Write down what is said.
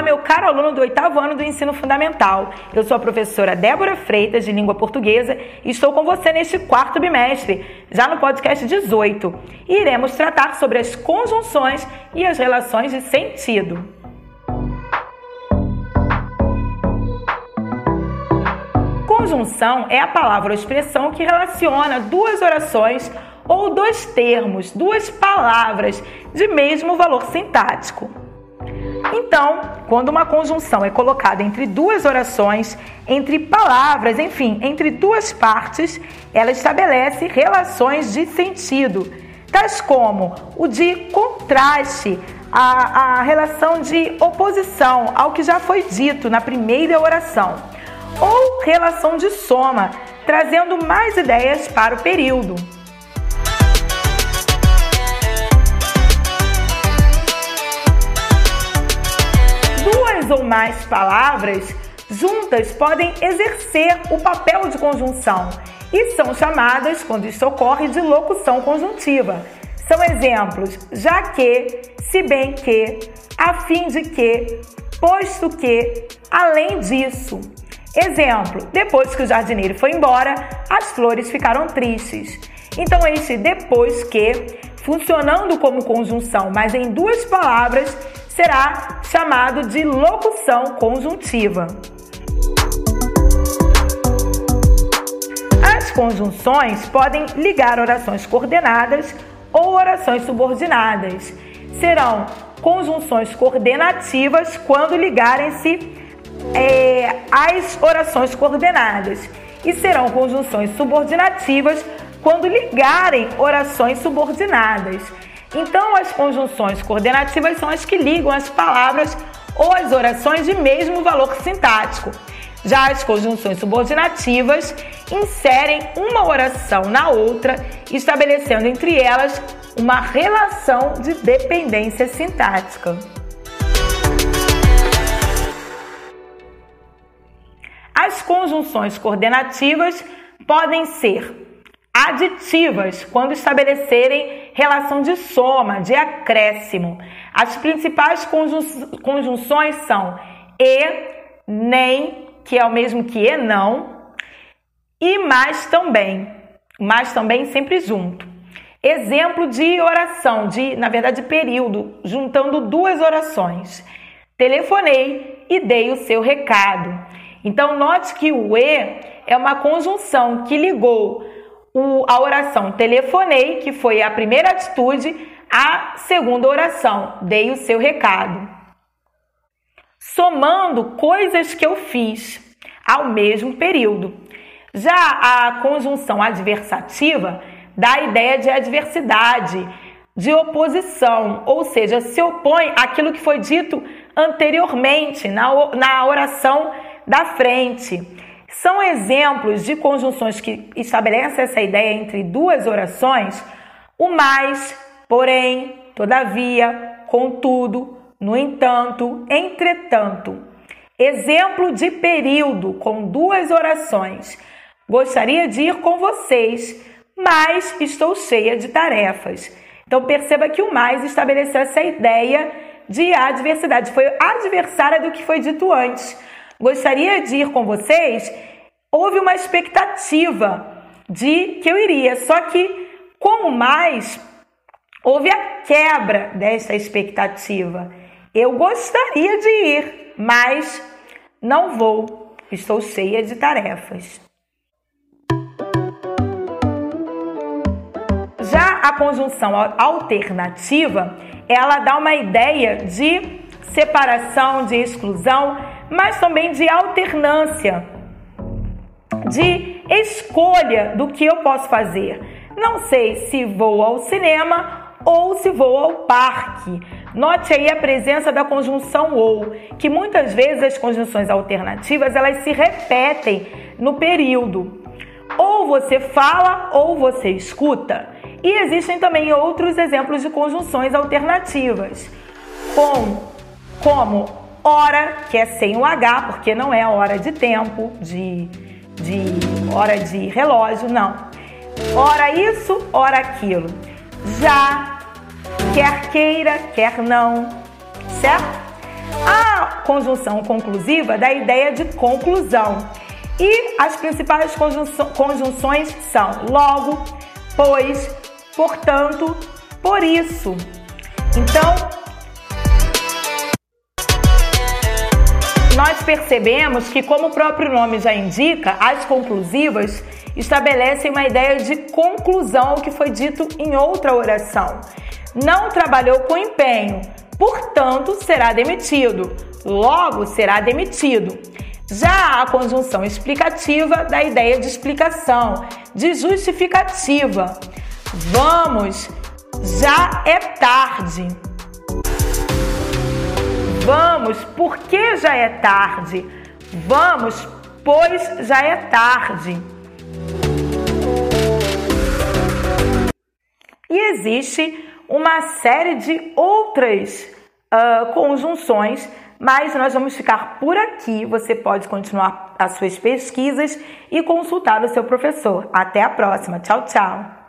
Olá, meu caro aluno do oitavo ano do ensino fundamental. Eu sou a professora Débora Freitas, de língua portuguesa, e estou com você neste quarto bimestre, já no podcast 18. E iremos tratar sobre as conjunções e as relações de sentido. Conjunção é a palavra ou expressão que relaciona duas orações ou dois termos, duas palavras de mesmo valor sintático. Então, quando uma conjunção é colocada entre duas orações, entre palavras, enfim, entre duas partes, ela estabelece relações de sentido, tais como o de contraste, a, a relação de oposição ao que já foi dito na primeira oração, ou relação de soma, trazendo mais ideias para o período. Ou mais palavras juntas podem exercer o papel de conjunção e são chamadas, quando isso ocorre, de locução conjuntiva. São exemplos já que, se bem que, a fim de que, posto que, além disso. Exemplo: depois que o jardineiro foi embora, as flores ficaram tristes. Então, este depois que, funcionando como conjunção, mas em duas palavras, será chamado de locução conjuntiva. As conjunções podem ligar orações coordenadas ou orações subordinadas. Serão conjunções coordenativas quando ligarem-se é, às orações coordenadas e serão conjunções subordinativas quando ligarem orações subordinadas. Então, as conjunções coordenativas são as que ligam as palavras ou as orações de mesmo valor sintático. Já as conjunções subordinativas inserem uma oração na outra, estabelecendo entre elas uma relação de dependência sintática. As conjunções coordenativas podem ser aditivas quando estabelecerem relação de soma, de acréscimo. As principais conjunções são e, nem, que é o mesmo que e não, e mais também. Mais também sempre junto. Exemplo de oração, de, na verdade, período, juntando duas orações. Telefonei e dei o seu recado. Então, note que o e é uma conjunção que ligou o, a oração telefonei, que foi a primeira atitude, a segunda oração, dei o seu recado. Somando coisas que eu fiz ao mesmo período. Já a conjunção adversativa dá a ideia de adversidade, de oposição, ou seja, se opõe àquilo que foi dito anteriormente na, na oração da frente. São exemplos de conjunções que estabelecem essa ideia entre duas orações: o mais, porém, todavia, contudo, no entanto, entretanto. Exemplo de período com duas orações. Gostaria de ir com vocês, mas estou cheia de tarefas. Então perceba que o mais estabeleceu essa ideia de adversidade, foi adversária do que foi dito antes gostaria de ir com vocês, houve uma expectativa de que eu iria, só que como mais houve a quebra dessa expectativa. Eu gostaria de ir, mas não vou, estou cheia de tarefas. Já a conjunção alternativa, ela dá uma ideia de separação, de exclusão, mas também de alternância, de escolha do que eu posso fazer. Não sei se vou ao cinema ou se vou ao parque. Note aí a presença da conjunção ou, que muitas vezes as conjunções alternativas elas se repetem no período. Ou você fala ou você escuta. E existem também outros exemplos de conjunções alternativas, com, como hora, que é sem o H, porque não é hora de tempo, de, de hora de relógio, não. Hora isso, hora aquilo. Já, quer queira, quer não, certo? A conjunção conclusiva dá a ideia de conclusão. E as principais conjunções são logo, pois, portanto, por isso. Então, nós percebemos que, como o próprio nome já indica, as conclusivas estabelecem uma ideia de conclusão ao que foi dito em outra oração. Não trabalhou com empenho, portanto, será demitido. Logo, será demitido. Já a conjunção explicativa da ideia de explicação, de justificativa. Vamos, já é tarde. Vamos, porque já é tarde. Vamos, pois já é tarde. E existe uma série de outras uh, conjunções, mas nós vamos ficar por aqui. Você pode continuar as suas pesquisas e consultar o seu professor. Até a próxima. Tchau, tchau.